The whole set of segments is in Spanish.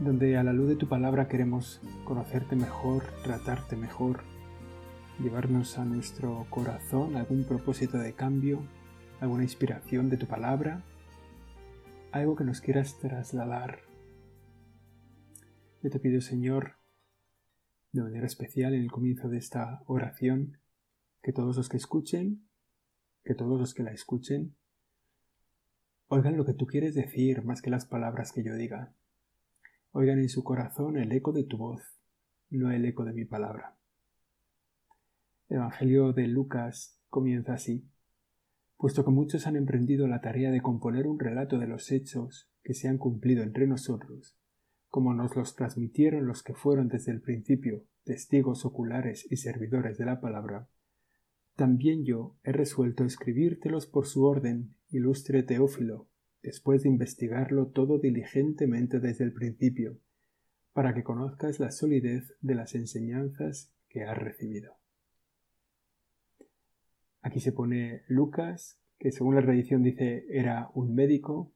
donde a la luz de tu palabra queremos conocerte mejor, tratarte mejor, llevarnos a nuestro corazón algún propósito de cambio, alguna inspiración de tu palabra, algo que nos quieras trasladar. Yo te pido, Señor, de manera especial en el comienzo de esta oración, que todos los que escuchen, que todos los que la escuchen, oigan lo que tú quieres decir más que las palabras que yo diga Oigan en su corazón el eco de tu voz, no el eco de mi palabra. El Evangelio de Lucas comienza así. Puesto que muchos han emprendido la tarea de componer un relato de los hechos que se han cumplido entre nosotros, como nos los transmitieron los que fueron desde el principio testigos oculares y servidores de la palabra, también yo he resuelto escribírtelos por su orden, ilustre Teófilo, después de investigarlo todo diligentemente desde el principio, para que conozcas la solidez de las enseñanzas que has recibido. Aquí se pone Lucas, que según la tradición dice era un médico,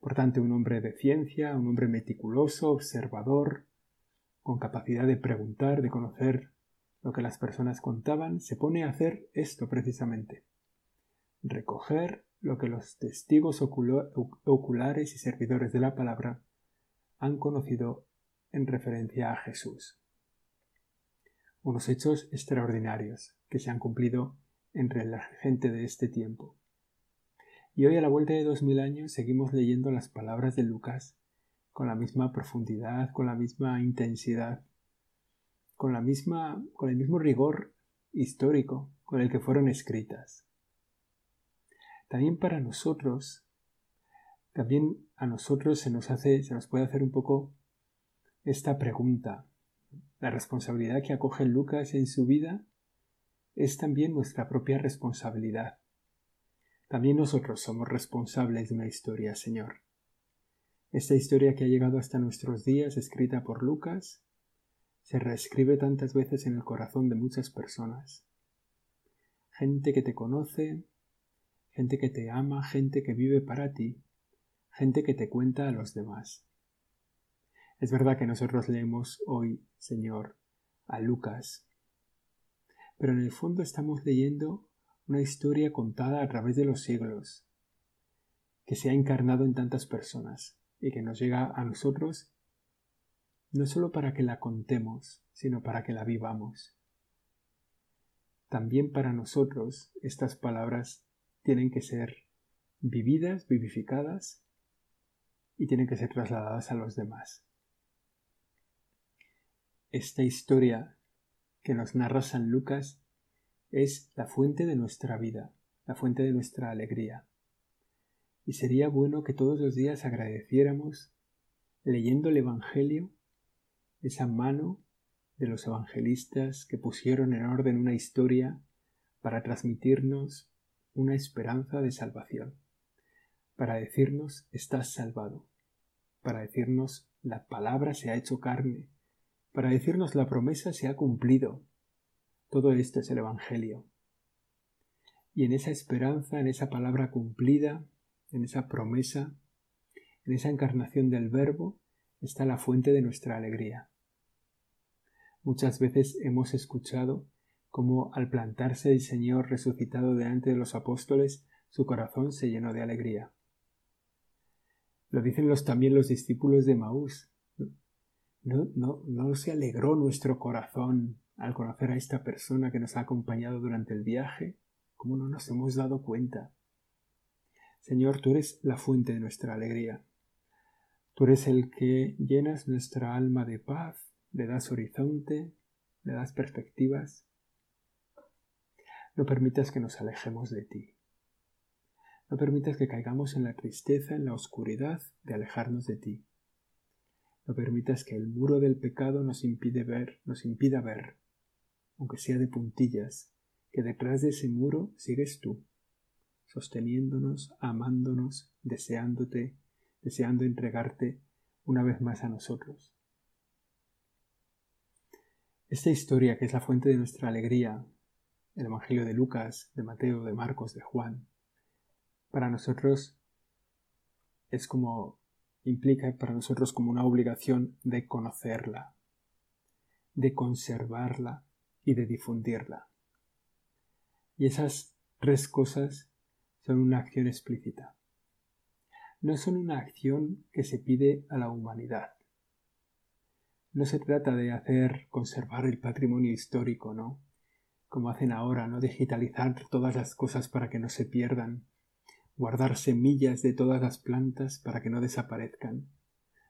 por tanto un hombre de ciencia, un hombre meticuloso, observador, con capacidad de preguntar, de conocer lo que las personas contaban, se pone a hacer esto precisamente. Recoger lo que los testigos oculares y servidores de la palabra han conocido en referencia a Jesús. Unos hechos extraordinarios que se han cumplido entre la gente de este tiempo. Y hoy a la vuelta de dos mil años seguimos leyendo las palabras de Lucas con la misma profundidad, con la misma intensidad, con la misma, con el mismo rigor histórico con el que fueron escritas. También para nosotros, también a nosotros se nos hace, se nos puede hacer un poco esta pregunta. La responsabilidad que acoge Lucas en su vida es también nuestra propia responsabilidad. También nosotros somos responsables de una historia, Señor. Esta historia que ha llegado hasta nuestros días, escrita por Lucas, se reescribe tantas veces en el corazón de muchas personas. Gente que te conoce, gente que te ama, gente que vive para ti, gente que te cuenta a los demás. Es verdad que nosotros leemos hoy, Señor, a Lucas, pero en el fondo estamos leyendo una historia contada a través de los siglos, que se ha encarnado en tantas personas y que nos llega a nosotros no solo para que la contemos, sino para que la vivamos. También para nosotros estas palabras tienen que ser vividas, vivificadas y tienen que ser trasladadas a los demás. Esta historia que nos narra San Lucas es la fuente de nuestra vida, la fuente de nuestra alegría. Y sería bueno que todos los días agradeciéramos, leyendo el Evangelio, esa mano de los evangelistas que pusieron en orden una historia para transmitirnos una esperanza de salvación, para decirnos estás salvado, para decirnos la palabra se ha hecho carne, para decirnos la promesa se ha cumplido. Todo esto es el Evangelio. Y en esa esperanza, en esa palabra cumplida, en esa promesa, en esa encarnación del Verbo, está la fuente de nuestra alegría. Muchas veces hemos escuchado como al plantarse el Señor resucitado delante de los apóstoles, su corazón se llenó de alegría. Lo dicen los, también los discípulos de Maús. ¿No, no, ¿No se alegró nuestro corazón al conocer a esta persona que nos ha acompañado durante el viaje? ¿Cómo no nos hemos dado cuenta? Señor, tú eres la fuente de nuestra alegría. Tú eres el que llenas nuestra alma de paz, le das horizonte, le das perspectivas. No permitas que nos alejemos de ti. No permitas que caigamos en la tristeza, en la oscuridad de alejarnos de ti. No permitas que el muro del pecado nos impide ver, nos impida ver, aunque sea de puntillas, que detrás de ese muro sigues tú, sosteniéndonos, amándonos, deseándote, deseando entregarte una vez más a nosotros. Esta historia, que es la fuente de nuestra alegría, el Evangelio de Lucas, de Mateo, de Marcos, de Juan, para nosotros es como implica para nosotros como una obligación de conocerla, de conservarla y de difundirla. Y esas tres cosas son una acción explícita. No son una acción que se pide a la humanidad. No se trata de hacer conservar el patrimonio histórico, ¿no? Como hacen ahora, ¿no? Digitalizar todas las cosas para que no se pierdan, guardar semillas de todas las plantas para que no desaparezcan,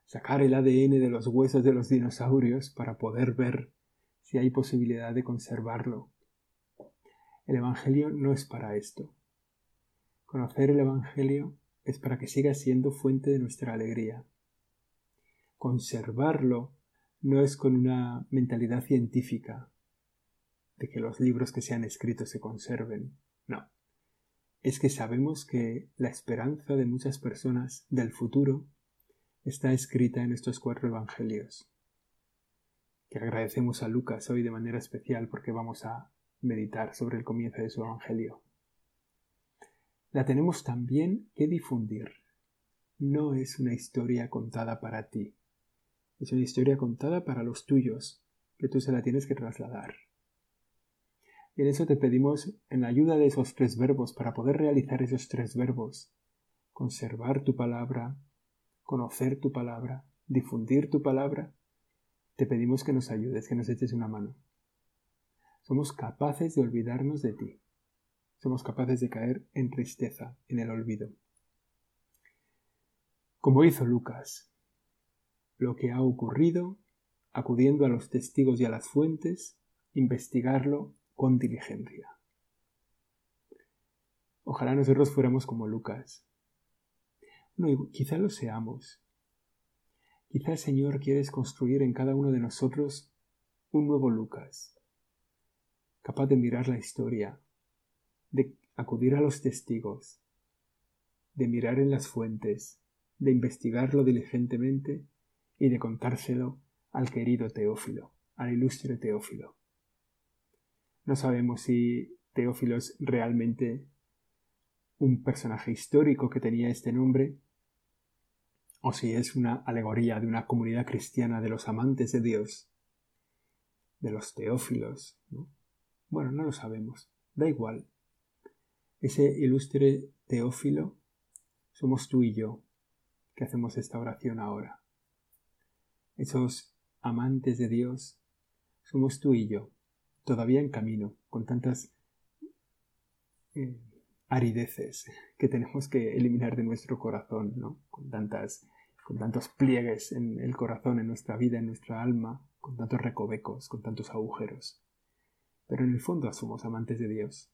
sacar el ADN de los huesos de los dinosaurios para poder ver si hay posibilidad de conservarlo. El Evangelio no es para esto. Conocer el Evangelio es para que siga siendo fuente de nuestra alegría. Conservarlo no es con una mentalidad científica de que los libros que se han escrito se conserven. No es que sabemos que la esperanza de muchas personas del futuro está escrita en estos cuatro evangelios, que agradecemos a Lucas hoy de manera especial porque vamos a meditar sobre el comienzo de su evangelio. La tenemos también que difundir. No es una historia contada para ti, es una historia contada para los tuyos, que tú se la tienes que trasladar. Y en eso te pedimos en la ayuda de esos tres verbos para poder realizar esos tres verbos. Conservar tu palabra, conocer tu palabra, difundir tu palabra. Te pedimos que nos ayudes, que nos eches una mano. Somos capaces de olvidarnos de ti. Somos capaces de caer en tristeza, en el olvido. Como hizo Lucas, lo que ha ocurrido, acudiendo a los testigos y a las fuentes, investigarlo con diligencia. Ojalá nosotros fuéramos como Lucas. No, quizá lo seamos. Quizá el Señor quiere construir en cada uno de nosotros un nuevo Lucas, capaz de mirar la historia, de acudir a los testigos, de mirar en las fuentes, de investigarlo diligentemente y de contárselo al querido Teófilo, al ilustre Teófilo. No sabemos si Teófilo es realmente un personaje histórico que tenía este nombre, o si es una alegoría de una comunidad cristiana de los amantes de Dios, de los teófilos. Bueno, no lo sabemos, da igual. Ese ilustre teófilo somos tú y yo que hacemos esta oración ahora. Esos amantes de Dios somos tú y yo todavía en camino, con tantas eh, arideces que tenemos que eliminar de nuestro corazón, ¿no? Con tantas con tantos pliegues en el corazón, en nuestra vida, en nuestra alma, con tantos recovecos, con tantos agujeros. Pero en el fondo somos amantes de Dios.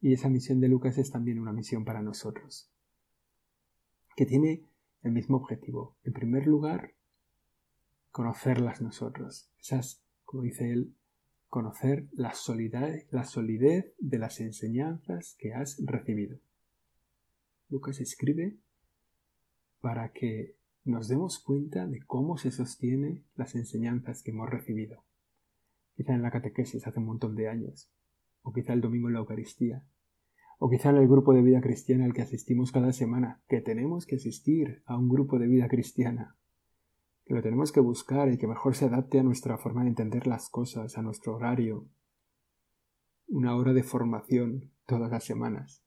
Y esa misión de Lucas es también una misión para nosotros, que tiene el mismo objetivo. En primer lugar, conocerlas nosotros, esas, como dice él, conocer la solidez, de las enseñanzas que has recibido. Lucas escribe para que nos demos cuenta de cómo se sostienen las enseñanzas que hemos recibido. Quizá en la catequesis hace un montón de años, o quizá el domingo en la Eucaristía, o quizá en el grupo de vida cristiana al que asistimos cada semana, que tenemos que asistir a un grupo de vida cristiana que lo tenemos que buscar y que mejor se adapte a nuestra forma de entender las cosas, a nuestro horario. Una hora de formación todas las semanas.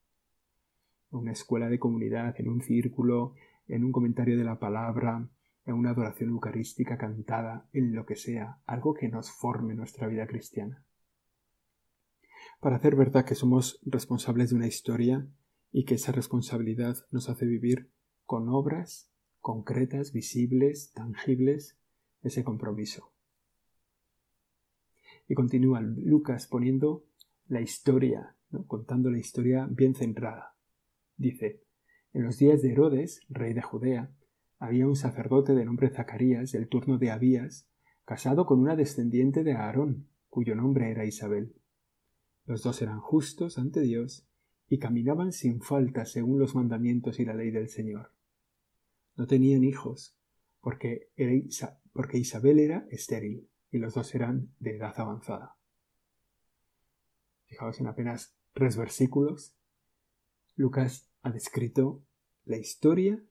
Una escuela de comunidad, en un círculo, en un comentario de la palabra, en una adoración eucarística cantada, en lo que sea, algo que nos forme nuestra vida cristiana. Para hacer verdad que somos responsables de una historia y que esa responsabilidad nos hace vivir con obras concretas, visibles, tangibles, ese compromiso. Y continúa Lucas poniendo la historia, contando la historia bien centrada. Dice, en los días de Herodes, rey de Judea, había un sacerdote de nombre Zacarías, del turno de Abías, casado con una descendiente de Aarón, cuyo nombre era Isabel. Los dos eran justos ante Dios y caminaban sin falta según los mandamientos y la ley del Señor. No tenían hijos, porque, porque Isabel era estéril y los dos eran de edad avanzada. Fijaos en apenas tres versículos, Lucas ha descrito la historia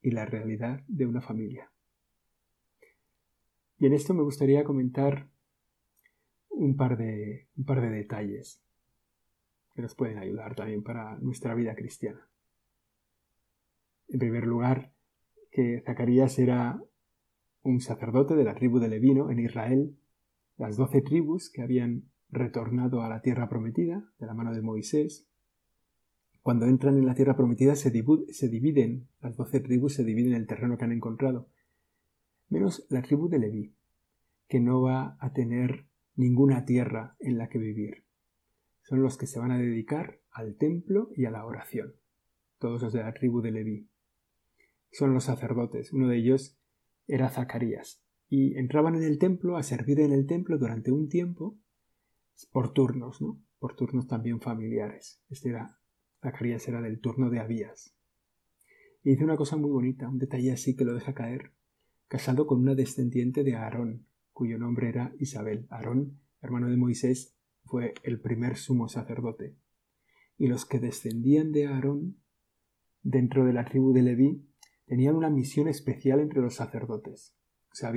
y la realidad de una familia. Y en esto me gustaría comentar un par de, un par de detalles que nos pueden ayudar también para nuestra vida cristiana. En primer lugar, que Zacarías era un sacerdote de la tribu de Levino en Israel, las doce tribus que habían retornado a la tierra prometida de la mano de Moisés, cuando entran en la tierra prometida se, dividen, las doce tribus se dividen el terreno que han encontrado, menos la tribu de Leví, que no va a tener ninguna tierra en la que vivir. Son los que se van a dedicar al templo y a la oración, todos los de la tribu de Leví. Son los sacerdotes, uno de ellos era Zacarías, y entraban en el templo a servir en el templo durante un tiempo, por turnos, ¿no? Por turnos también familiares. Este era Zacarías era del turno de Abías. Y dice una cosa muy bonita, un detalle así que lo deja caer, casado con una descendiente de Aarón, cuyo nombre era Isabel. Aarón, hermano de Moisés, fue el primer sumo sacerdote. Y los que descendían de Aarón, dentro de la tribu de Leví, tenían una misión especial entre los sacerdotes. Sea,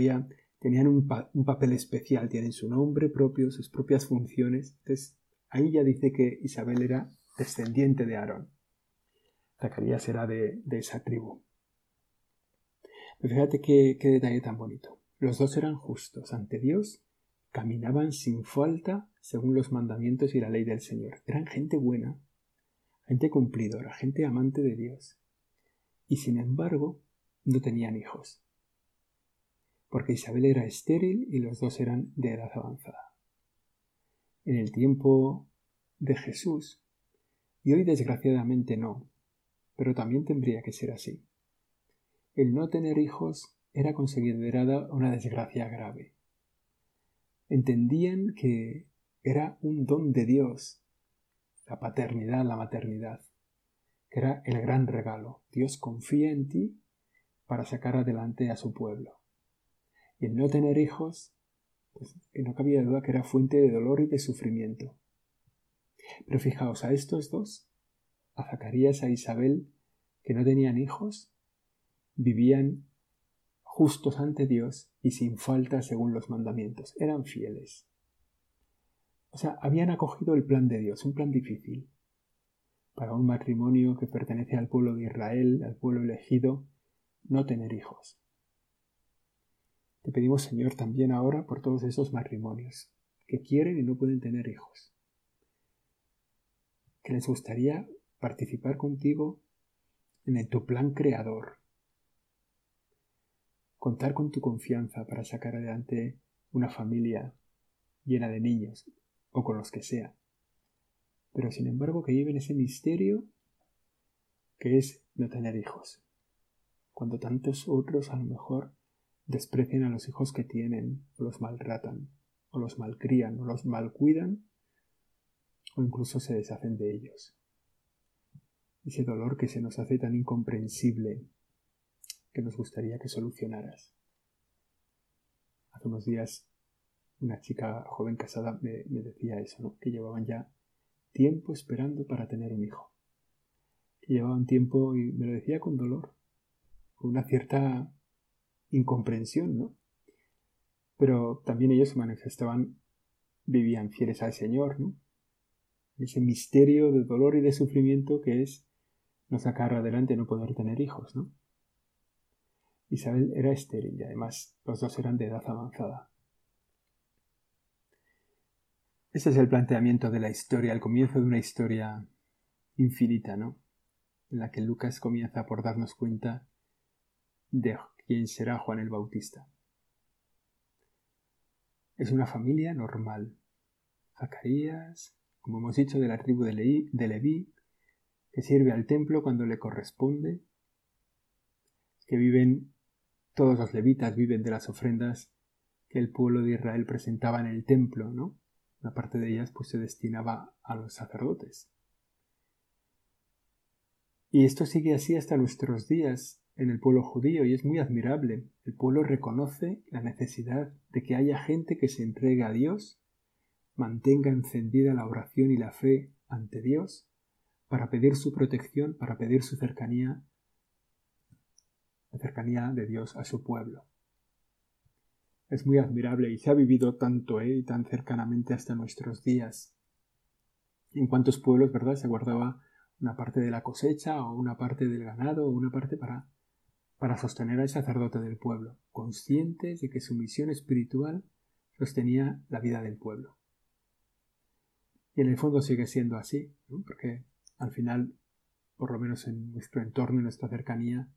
tenían un, papel especial, tienen su nombre propio, sus propias funciones. Entonces, ahí ya dice que Isabel era descendiente de Aarón. Zacarías era de, esa tribu. Pero fíjate qué, qué detalle tan bonito. Los dos eran justos ante Dios, caminaban sin falta según los mandamientos y la ley del Señor. Eran gente buena, gente cumplidora, gente amante de Dios. Y sin embargo, no tenían hijos. Porque Isabel era estéril y los dos eran de edad avanzada. En el tiempo de Jesús, y hoy desgraciadamente no, pero también tendría que ser así. El no tener hijos era considerada una desgracia grave. Entendían que era un don de Dios, la paternidad, la maternidad, era el gran regalo. Dios confía en ti para sacar adelante a su pueblo. Y el no tener hijos, pues no cabía duda que era fuente de dolor y de sufrimiento. Pero fijaos, a estos dos, a Zacarías, a Isabel, que no tenían hijos, vivían justos ante Dios y sin falta según los mandamientos. Eran fieles. O sea, habían acogido el plan de Dios, un plan difícil. Para un matrimonio que pertenece al pueblo de Israel, al pueblo elegido, no tener hijos. Te pedimos, Señor, también ahora por todos esos matrimonios que quieren y no pueden tener hijos que les gustaría participar contigo en tu plan creador. Contar con tu confianza para sacar adelante una familia llena de niños o con los que sea. Pero sin embargo que lleven ese misterio que es no tener hijos. Cuando tantos otros a lo mejor desprecian a los hijos que tienen, o los maltratan, o los malcrían, o los malcuidan o incluso se deshacen de ellos. Ese dolor que se nos hace tan incomprensible que nos gustaría que solucionaras. Hace unos días una chica joven casada me, decía eso, ¿no? que llevaban ya tiempo esperando para tener un hijo. Que llevaban tiempo y me lo decía con dolor, con una cierta incomprensión, ¿no? Pero también ellos se manifestaban, vivían fieles al Señor, ¿no? ese misterio de dolor y de sufrimiento que es no sacar adelante, no poder tener hijos, ¿no? Isabel era estéril y además los dos eran de edad avanzada. Ese es el planteamiento de la historia, el comienzo de una historia infinita, ¿no? En la que Lucas comienza por darnos cuenta de quién será Juan el Bautista. Es una familia normal. Zacarías, como hemos dicho, de la tribu de, Leví, que sirve al templo cuando le corresponde. que viven, todos los levitas viven de las ofrendas que el pueblo de Israel presentaba en el templo, ¿no? Una parte de ellas pues se destinaba a los sacerdotes. Y esto sigue así hasta nuestros días en el pueblo judío y es muy admirable. El pueblo reconoce la necesidad de que haya gente que se entregue a Dios, mantenga encendida la oración y la fe ante Dios para pedir su protección, para pedir su cercanía, la cercanía de Dios a su pueblo. Es muy admirable y se ha vivido tanto ¿eh? y tan cercanamente hasta nuestros días. En cuantos pueblos, ¿verdad? Se guardaba una parte de la cosecha o una parte del ganado o una parte para, para sostener al sacerdote del pueblo, conscientes de que su misión espiritual sostenía la vida del pueblo. Y en el fondo sigue siendo así, porque al final, por lo menos en nuestro entorno, en nuestra cercanía,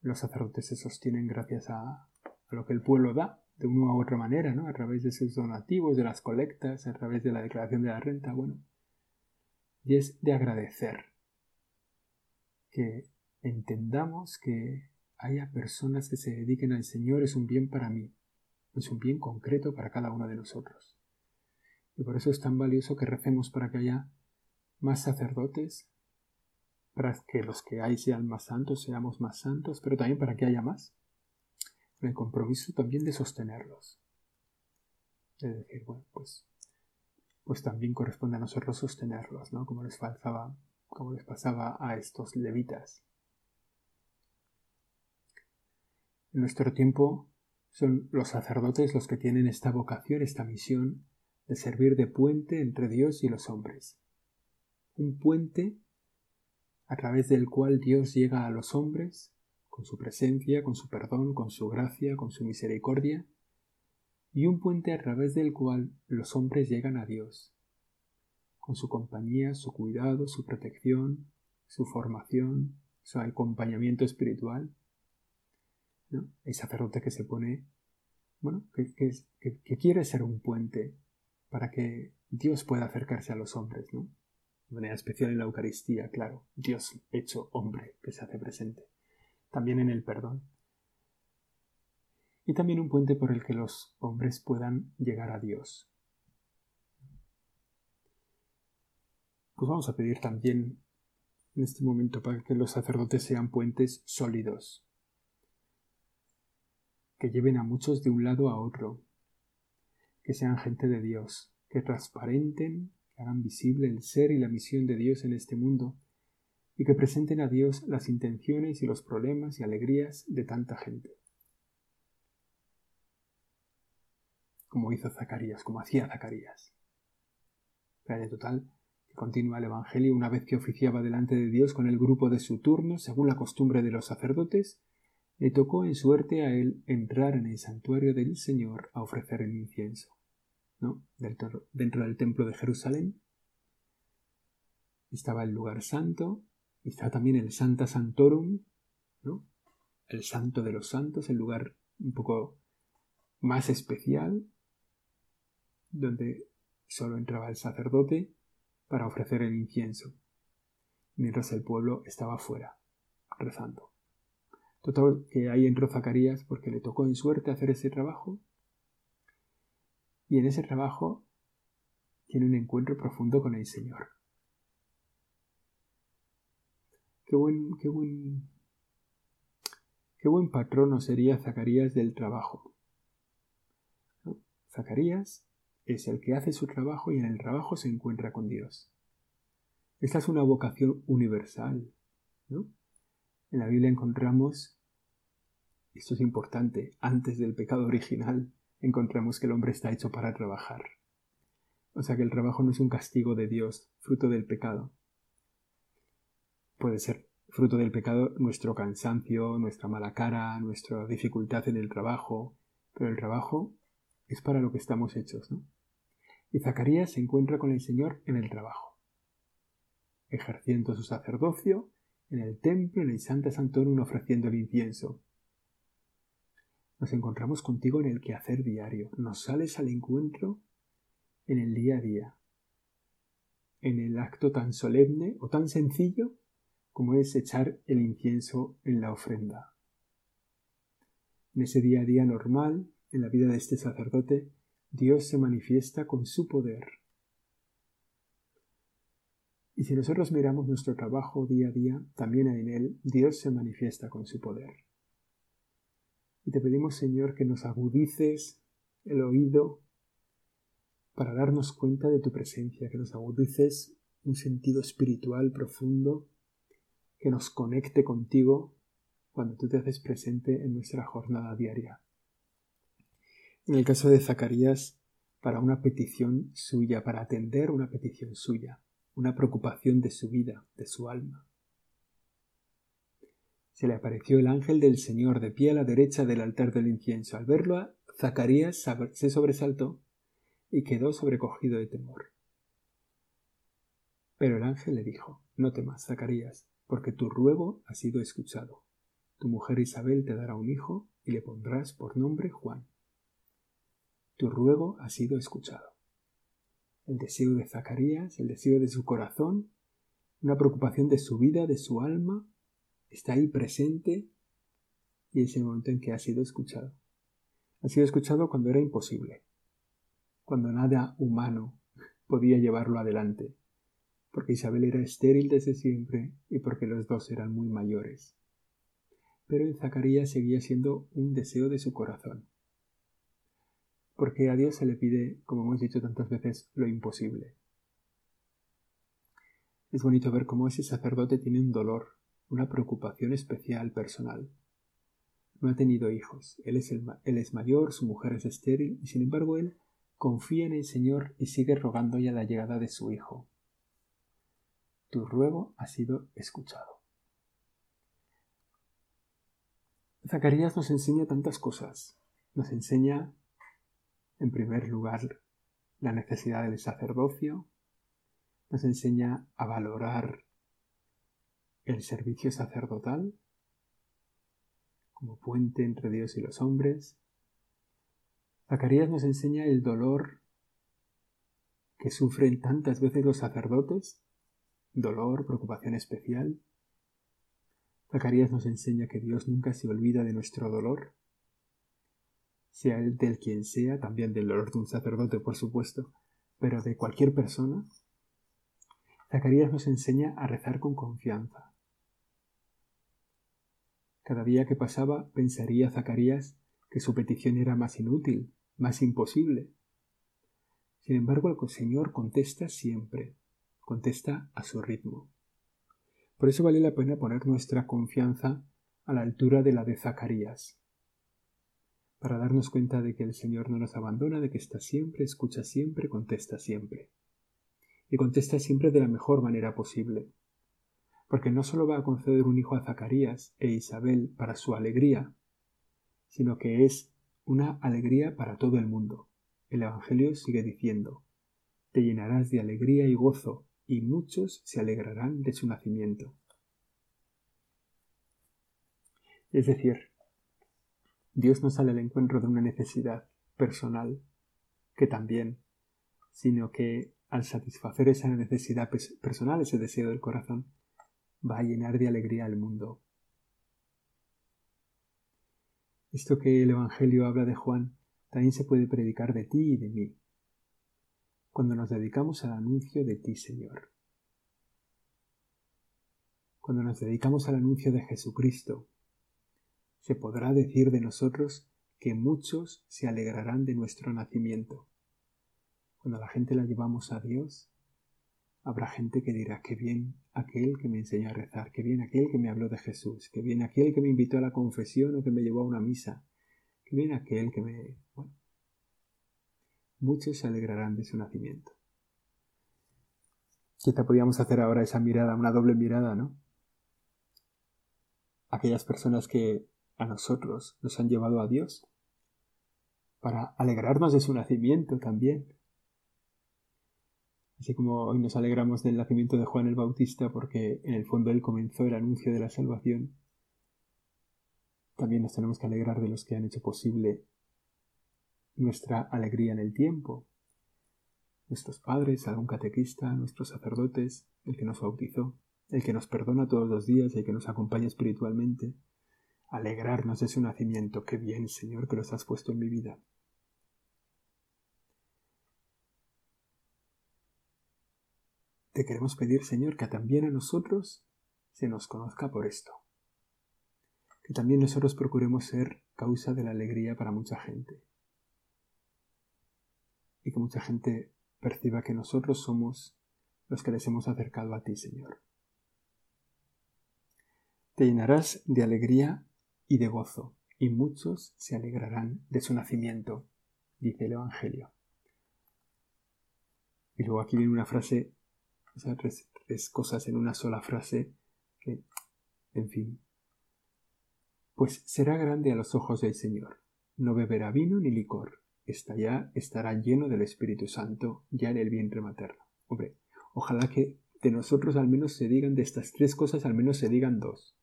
los sacerdotes se sostienen gracias a, a lo que el pueblo da, de una u otra manera, ¿no? A través de sus donativos, de las colectas, a través de la declaración de la renta, bueno. Y es de agradecer que entendamos que haya personas que se dediquen al Señor es un bien para mí, es un bien concreto para cada uno de nosotros. Y por eso es tan valioso que recemos para que haya más sacerdotes, para que los que hay sean más santos, seamos más santos, pero también para que haya más. El compromiso también de sostenerlos. De decir, bueno, pues, pues también corresponde a nosotros sostenerlos, ¿no? Como les faltaba, como les pasaba a estos levitas. En nuestro tiempo son los sacerdotes los que tienen esta vocación, esta misión de servir de puente entre Dios y los hombres un puente a través del cual Dios llega a los hombres con su presencia, con su perdón, con su gracia, con su misericordia, y un puente a través del cual los hombres llegan a Dios, con su compañía, su cuidado, su protección, su formación, su acompañamiento espiritual. ¿no? El sacerdote que se pone, bueno, que, que quiere ser un puente para que Dios pueda acercarse a los hombres, ¿no? de manera especial en la Eucaristía, claro, Dios hecho hombre que se hace presente, también en el perdón. Y también un puente por el que los hombres puedan llegar a Dios. Pues vamos a pedir también en este momento para que los sacerdotes sean puentes sólidos, que lleven a muchos de un lado a otro, que sean gente de Dios, que transparenten hagan visible el ser y la misión de Dios en este mundo y que presenten a Dios las intenciones y los problemas y alegrías de tanta gente. Como hizo Zacarías, como hacía Zacarías. de total que continúa el Evangelio una vez que oficiaba delante de Dios con el grupo de su turno, según la costumbre de los sacerdotes, le tocó en suerte a él entrar en el santuario del Señor a ofrecer el incienso. Dentro, dentro del templo de Jerusalén estaba el lugar santo, y está también el Santa Santorum, ¿no? el santo de los santos, el lugar un poco más especial, donde solo entraba el sacerdote para ofrecer el incienso, mientras el pueblo estaba fuera, rezando. Total, que ahí entró Zacarías porque le tocó en suerte hacer ese trabajo y en ese trabajo tiene un encuentro profundo con el Señor. Qué buen, qué buen, qué buen patrono sería Zacarías del trabajo. Zacarías es el que hace su trabajo y en el trabajo se encuentra con Dios. Esta es una vocación universal. En la Biblia encontramos, esto es importante, antes del pecado original, encontramos que el hombre está hecho para trabajar. O sea que el trabajo no es un castigo de Dios, fruto del pecado. Puede ser fruto del pecado nuestro cansancio, nuestra mala cara, nuestra dificultad en el trabajo, pero el trabajo es para lo que estamos hechos, ¿no? Y Zacarías se encuentra con el Señor en el trabajo, ejerciendo su sacerdocio en el templo, en el Santa Santorum ofreciendo el incienso, nos encontramos contigo en el quehacer diario. Nos sales al encuentro en el día a día. En el acto tan solemne o tan sencillo como es echar el incienso en la ofrenda. En ese día a día normal, en la vida de este sacerdote, Dios se manifiesta con su poder. Y si nosotros miramos nuestro trabajo día a día, también en él Dios se manifiesta con su poder. Y te pedimos, Señor, que nos agudices el oído para darnos cuenta de tu presencia, que nos agudices un sentido espiritual profundo que nos conecte contigo cuando tú te haces presente en nuestra jornada diaria. En el caso de Zacarías, para una petición suya, para atender una petición suya, una preocupación de su vida, de su alma. Se le apareció el ángel del Señor de pie a la derecha del altar del incienso. Al verlo, Zacarías se sobresaltó y quedó sobrecogido de temor. Pero el ángel le dijo, No temas, Zacarías, porque tu ruego ha sido escuchado. Tu mujer Isabel te dará un hijo y le pondrás por nombre Juan. Tu ruego ha sido escuchado. El deseo de Zacarías, el deseo de su corazón, una preocupación de su vida, de su alma, está ahí presente y es el momento en que ha sido escuchado. Ha sido escuchado cuando era imposible, cuando nada humano podía llevarlo adelante, porque Isabel era estéril desde siempre y porque los dos eran muy mayores. Pero en Zacarías seguía siendo un deseo de su corazón. Porque a Dios se le pide, como hemos dicho tantas veces, lo imposible. Es bonito ver cómo ese sacerdote tiene un dolor, una preocupación especial personal. No ha tenido hijos, él es, él es mayor, su mujer es estéril, y sin embargo él confía en el Señor y sigue rogando ya la llegada de su hijo, tu ruego ha sido escuchado. Zacarías nos enseña tantas cosas. Nos enseña, en primer lugar, la necesidad del sacerdocio, nos enseña a valorar el servicio sacerdotal como puente entre Dios y los hombres. Zacarías nos enseña el dolor que sufren tantas veces los sacerdotes dolor, preocupación especial. Zacarías nos enseña que Dios nunca se olvida de nuestro dolor, sea el del quien sea, también del dolor de un sacerdote, por supuesto, pero de cualquier persona. Zacarías nos enseña a rezar con confianza. Cada día que pasaba pensaría Zacarías que su petición era más inútil, más imposible. Sin embargo, el Señor contesta siempre, contesta a su ritmo. Por eso vale la pena poner nuestra confianza a la altura de la de Zacarías, para darnos cuenta de que el Señor no nos abandona, de que está siempre, escucha siempre, contesta siempre. Y contesta siempre de la mejor manera posible, porque no solo va a conceder un hijo a Zacarías e Isabel para su alegría, sino que es una alegría para todo el mundo. El Evangelio sigue diciendo, te llenarás de alegría y gozo y muchos se alegrarán de su nacimiento. Es decir, Dios no sale al encuentro de una necesidad personal, que también, sino que al satisfacer esa necesidad personal, ese deseo del corazón, va a llenar de alegría al mundo. Esto que el Evangelio habla de Juan también se puede predicar de ti y de mí cuando nos dedicamos al anuncio de ti, Señor. Cuando nos dedicamos al anuncio de Jesucristo, se podrá decir de nosotros que muchos se alegrarán de nuestro nacimiento. Cuando la gente la llevamos a Dios, habrá gente que dirá, que bien aquel que me enseñó a rezar, que bien aquel que me habló de Jesús, que bien aquel que me invitó a la confesión o que me llevó a una misa, que bien aquel que me... muchos se alegrarán de su nacimiento. Quizá podríamos hacer ahora esa mirada, una doble mirada, ¿no? Aquellas personas que a nosotros nos han llevado a Dios, para alegrarnos de su nacimiento también. Así como hoy nos alegramos del nacimiento de Juan el Bautista porque en el fondo él comenzó el anuncio de la salvación, también nos tenemos que alegrar de los que han hecho posible nuestra alegría en el tiempo. Nuestros padres, algún catequista, nuestros sacerdotes, el que nos bautizó, el que nos perdona todos los días, el que nos acompaña espiritualmente, alegrarnos de su nacimiento. Qué bien, Señor, que los has puesto en mi vida. Te queremos pedir, Señor, que también a nosotros se nos conozca por esto. Que también nosotros procuremos ser causa de la alegría para mucha gente. Y que mucha gente perciba que nosotros somos los que les hemos acercado a ti, Señor. Te llenarás de alegría y de gozo, y muchos se alegrarán de su nacimiento, dice el Evangelio. Y luego aquí viene una frase, o sea, tres, cosas en una sola frase que, en fin. Pues será grande a los ojos del Señor, no beberá vino ni licor, está ya, estará lleno del Espíritu Santo ya en el vientre materno. Hombre, ojalá que de nosotros al menos se digan, de estas tres cosas al menos se digan dos.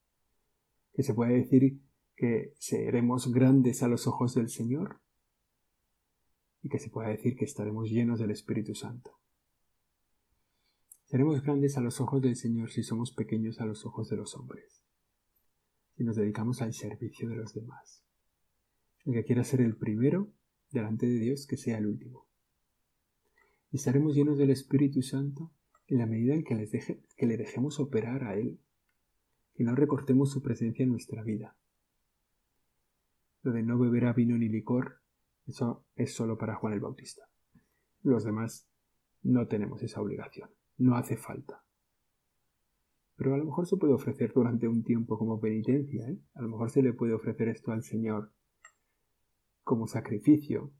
Que se pueda decir que seremos grandes a los ojos del Señor y que se pueda decir que estaremos llenos del Espíritu Santo. Seremos grandes a los ojos del Señor si somos pequeños a los ojos de los hombres, si nos dedicamos al servicio de los demás. El que quiera ser el primero delante de Dios, que sea el último. Y estaremos llenos del Espíritu Santo en la medida en que, que le dejemos operar a Él, que no recortemos su presencia en nuestra vida lo de no beberá vino ni licor, eso es solo para Juan el Bautista. Los demás no tenemos esa obligación, no hace falta. Pero a lo mejor se puede ofrecer durante un tiempo como penitencia, ¿eh? a lo mejor se le puede ofrecer esto al Señor como sacrificio,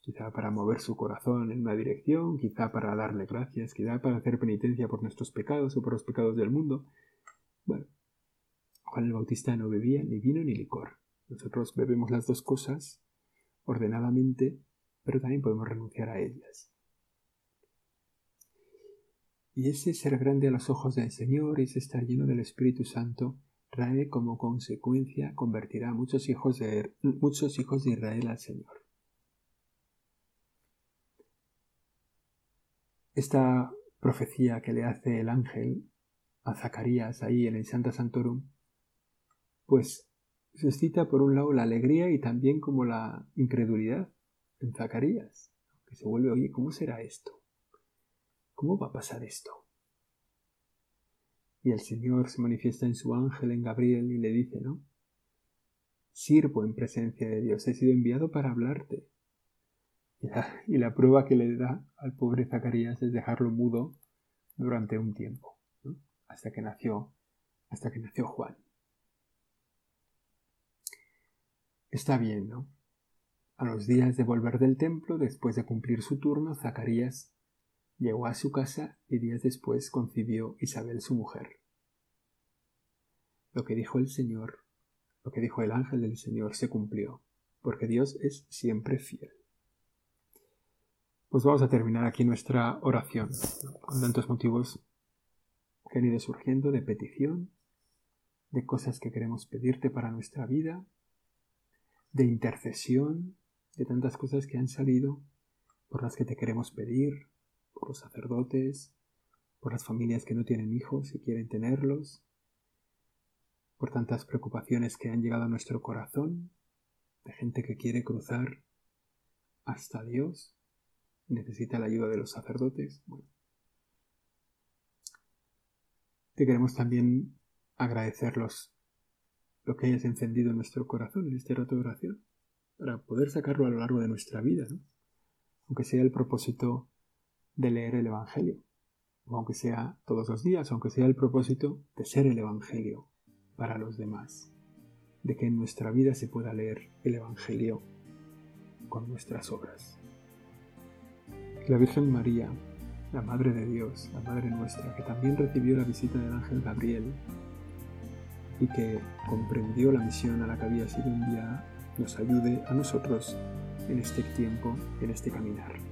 quizá para mover su corazón en una dirección, quizá para darle gracias, quizá para hacer penitencia por nuestros pecados o por los pecados del mundo. Bueno, Juan el Bautista no bebía ni vino ni licor. Nosotros bebemos las dos cosas ordenadamente, pero también podemos renunciar a ellas. Y ese ser grande a los ojos del Señor, ese estar lleno del Espíritu Santo, trae como consecuencia convertirá a muchos hijos de, muchos hijos de Israel al Señor. Esta profecía que le hace el ángel a Zacarías ahí en el Santa Santorum, pues suscita por un lado la alegría y también como la incredulidad en Zacarías, que se vuelve, oye, ¿cómo será esto? ¿Cómo va a pasar esto? Y el Señor se manifiesta en su ángel, en Gabriel, y le dice, ¿no? Sirvo en presencia de Dios, he sido enviado para hablarte. Y la, prueba que le da al pobre Zacarías es dejarlo mudo durante un tiempo, hasta que nació, hasta que nació Juan. Está bien, ¿no? A los días de volver del templo, después de cumplir su turno, Zacarías llegó a su casa y días después concibió Isabel su mujer. Lo que dijo el Señor, lo que dijo el ángel del Señor se cumplió, porque Dios es siempre fiel. Pues vamos a terminar aquí nuestra oración, con tantos motivos que han ido surgiendo de petición, de cosas que queremos pedirte para nuestra vida, de intercesión, de tantas cosas que han salido, por las que te queremos pedir, por los sacerdotes, por las familias que no tienen hijos y quieren tenerlos, por tantas preocupaciones que han llegado a nuestro corazón, de gente que quiere cruzar hasta Dios y necesita la ayuda de los sacerdotes. Te queremos también agradecerlos lo que hayas encendido en nuestro corazón en este rato de oración, para poder sacarlo a lo largo de nuestra vida, aunque sea el propósito de leer el Evangelio, aunque sea todos los días, aunque sea el propósito de ser el Evangelio para los demás, de que en nuestra vida se pueda leer el Evangelio con nuestras obras. La Virgen María, la Madre de Dios, la Madre nuestra, que también recibió la visita del ángel Gabriel y que comprendió la misión a la que había sido enviada, nos ayude a nosotros en este tiempo, en este caminar.